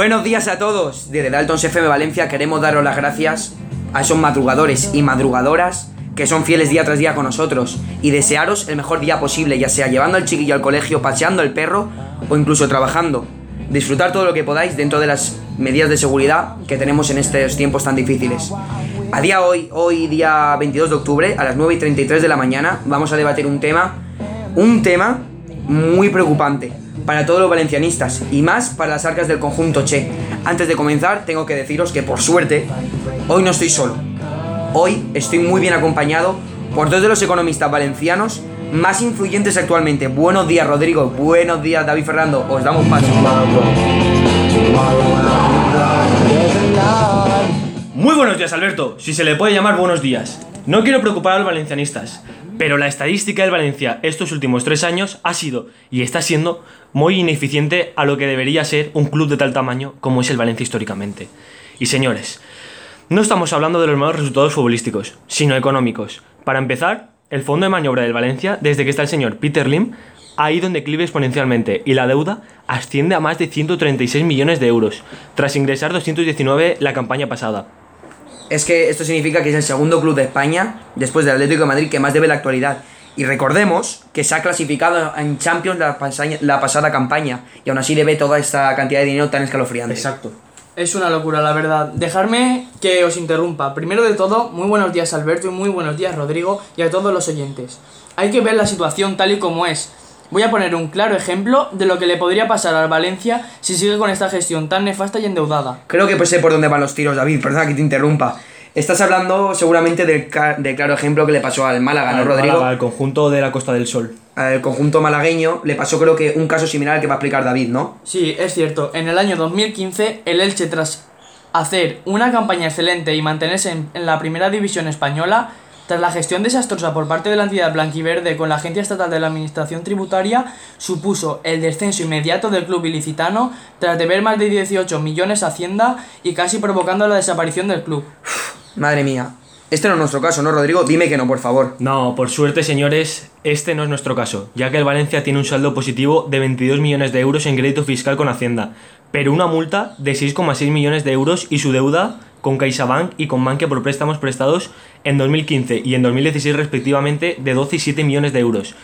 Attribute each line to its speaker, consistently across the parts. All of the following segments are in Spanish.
Speaker 1: Buenos días a todos. Desde Dalton FM Valencia queremos daros las gracias a esos madrugadores y madrugadoras que son fieles día tras día con nosotros y desearos el mejor día posible, ya sea llevando al chiquillo al colegio, paseando el perro o incluso trabajando. Disfrutar todo lo que podáis dentro de las medidas de seguridad que tenemos en estos tiempos tan difíciles. A día hoy, hoy día 22 de octubre, a las 9 y 33 de la mañana, vamos a debatir un tema, un tema muy preocupante para todos los valencianistas y más para las arcas del conjunto Che. Antes de comenzar, tengo que deciros que por suerte, hoy no estoy solo. Hoy estoy muy bien acompañado por dos de los economistas valencianos más influyentes actualmente. Buenos días, Rodrigo. Buenos días, David Fernando. Os damos paso.
Speaker 2: Muy buenos días, Alberto. Si se le puede llamar buenos días. No quiero preocupar a los valencianistas, pero la estadística del Valencia estos últimos tres años ha sido y está siendo muy ineficiente a lo que debería ser un club de tal tamaño como es el Valencia históricamente. Y señores, no estamos hablando de los malos resultados futbolísticos, sino económicos. Para empezar, el fondo de maniobra del Valencia, desde que está el señor Peter Lim, ha ido en declive exponencialmente y la deuda asciende a más de 136 millones de euros, tras ingresar 219 la campaña pasada.
Speaker 1: Es que esto significa que es el segundo club de España, después del Atlético de Madrid, que más debe en la actualidad. Y recordemos que se ha clasificado en Champions la, pasa- la pasada campaña y aún así le ve toda esta cantidad de dinero tan escalofriante.
Speaker 2: Exacto.
Speaker 3: Es una locura, la verdad. Dejarme que os interrumpa. Primero de todo, muy buenos días Alberto y muy buenos días Rodrigo y a todos los oyentes. Hay que ver la situación tal y como es. Voy a poner un claro ejemplo de lo que le podría pasar al Valencia si sigue con esta gestión tan nefasta y endeudada.
Speaker 1: Creo que pues sé por dónde van los tiros, David, perdona que te interrumpa. Estás hablando seguramente del, ca- del claro ejemplo que le pasó al Málaga, ¿no,
Speaker 2: Al
Speaker 1: Rodrigo?
Speaker 2: Málaga, al conjunto de la Costa del Sol.
Speaker 1: Al conjunto malagueño le pasó creo que un caso similar al que va a explicar David, ¿no?
Speaker 3: Sí, es cierto. En el año 2015, el Elche, tras hacer una campaña excelente y mantenerse en, en la primera división española, tras la gestión desastrosa por parte de la entidad blanquiverde con la Agencia Estatal de la Administración Tributaria, supuso el descenso inmediato del club ilicitano tras deber más de 18 millones a Hacienda y casi provocando la desaparición del club.
Speaker 1: Madre mía. Este no es nuestro caso, ¿no, Rodrigo? Dime que no, por favor.
Speaker 2: No, por suerte, señores, este no es nuestro caso, ya que el Valencia tiene un saldo positivo de 22 millones de euros en crédito fiscal con Hacienda, pero una multa de 6,6 millones de euros y su deuda con CaixaBank y con Bankia por préstamos prestados en 2015 y en 2016 respectivamente de 12 y 7 millones de euros.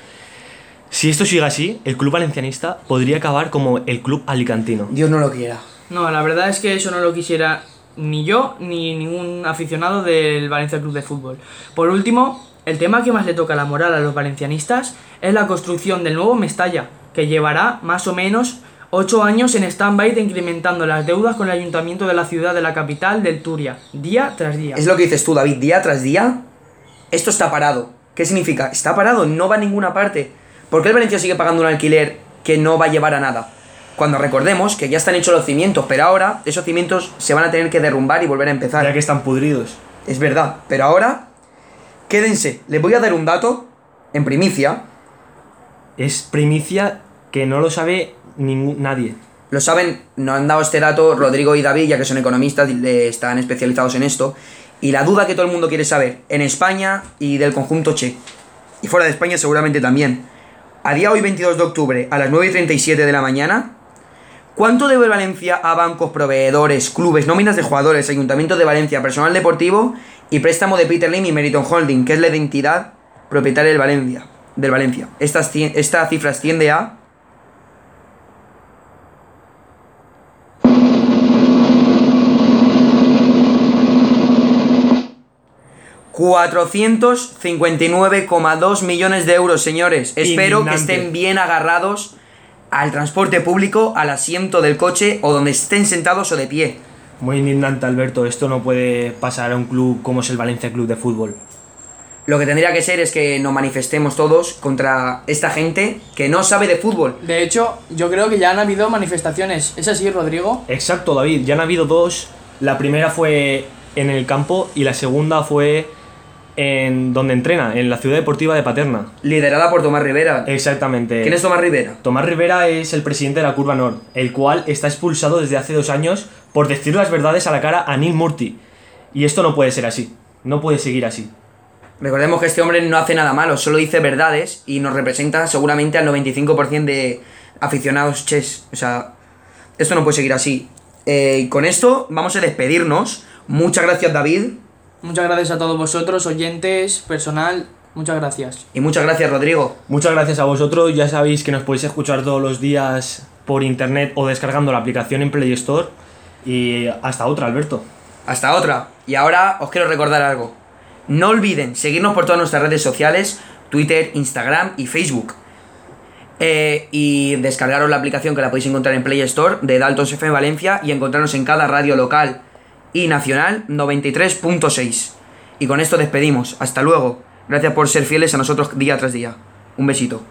Speaker 2: Si esto sigue así, el club valencianista podría acabar como el club alicantino.
Speaker 1: Dios no lo quiera.
Speaker 3: No, la verdad es que eso no lo quisiera ni yo ni ningún aficionado del Valencia Club de Fútbol. Por último, el tema que más le toca la moral a los valencianistas es la construcción del nuevo Mestalla, que llevará más o menos 8 años en stand-by incrementando las deudas con el ayuntamiento de la ciudad de la capital del Turia, día tras día.
Speaker 1: Es lo que dices tú, David, día tras día. Esto está parado. ¿Qué significa? Está parado, no va a ninguna parte. ¿Por qué el Valencia sigue pagando un alquiler que no va a llevar a nada? Cuando recordemos que ya están hechos los cimientos, pero ahora esos cimientos se van a tener que derrumbar y volver a empezar.
Speaker 2: Ya que están pudridos.
Speaker 1: Es verdad, pero ahora, quédense. Les voy a dar un dato en primicia.
Speaker 2: Es primicia que no lo sabe ningún, nadie.
Speaker 1: Lo saben, nos han dado este dato Rodrigo y David, ya que son economistas están especializados en esto. Y la duda que todo el mundo quiere saber, en España y del conjunto Che. Y fuera de España seguramente también. A día hoy 22 de octubre, a las 9 y 37 de la mañana, ¿cuánto debe Valencia a bancos, proveedores, clubes, nóminas de jugadores, Ayuntamiento de Valencia, personal deportivo y préstamo de Peter Lim y Meriton Holding, que es la identidad propietaria del Valencia? Del Valencia. Esta, esta cifra asciende a 459,2 millones de euros, señores. Espero que estén bien agarrados al transporte público, al asiento del coche o donde estén sentados o de pie.
Speaker 2: Muy indignante, Alberto. Esto no puede pasar a un club como es el Valencia Club de Fútbol.
Speaker 1: Lo que tendría que ser es que nos manifestemos todos contra esta gente que no sabe de fútbol.
Speaker 3: De hecho, yo creo que ya han habido manifestaciones. ¿Es así, Rodrigo?
Speaker 2: Exacto, David. Ya han habido dos. La primera fue en el campo y la segunda fue en donde entrena, en la ciudad deportiva de Paterna.
Speaker 1: Liderada por Tomás Rivera.
Speaker 2: Exactamente.
Speaker 1: ¿Quién es Tomás Rivera?
Speaker 2: Tomás Rivera es el presidente de la Curva Nord, el cual está expulsado desde hace dos años por decir las verdades a la cara a Neil Murty. Y esto no puede ser así. No puede seguir así.
Speaker 1: Recordemos que este hombre no hace nada malo, solo dice verdades y nos representa seguramente al 95% de aficionados chess. O sea, esto no puede seguir así. Eh, y con esto vamos a despedirnos. Muchas gracias, David.
Speaker 3: Muchas gracias a todos vosotros, oyentes, personal, muchas gracias.
Speaker 1: Y muchas gracias, Rodrigo.
Speaker 2: Muchas gracias a vosotros. Ya sabéis que nos podéis escuchar todos los días por internet o descargando la aplicación en Play Store. Y hasta otra, Alberto.
Speaker 1: Hasta otra. Y ahora os quiero recordar algo. No olviden seguirnos por todas nuestras redes sociales, Twitter, Instagram y Facebook. Eh, y descargaros la aplicación que la podéis encontrar en Play Store de Dalton FM Valencia y encontrarnos en cada radio local y nacional 93.6. Y con esto despedimos. Hasta luego. Gracias por ser fieles a nosotros día tras día. Un besito.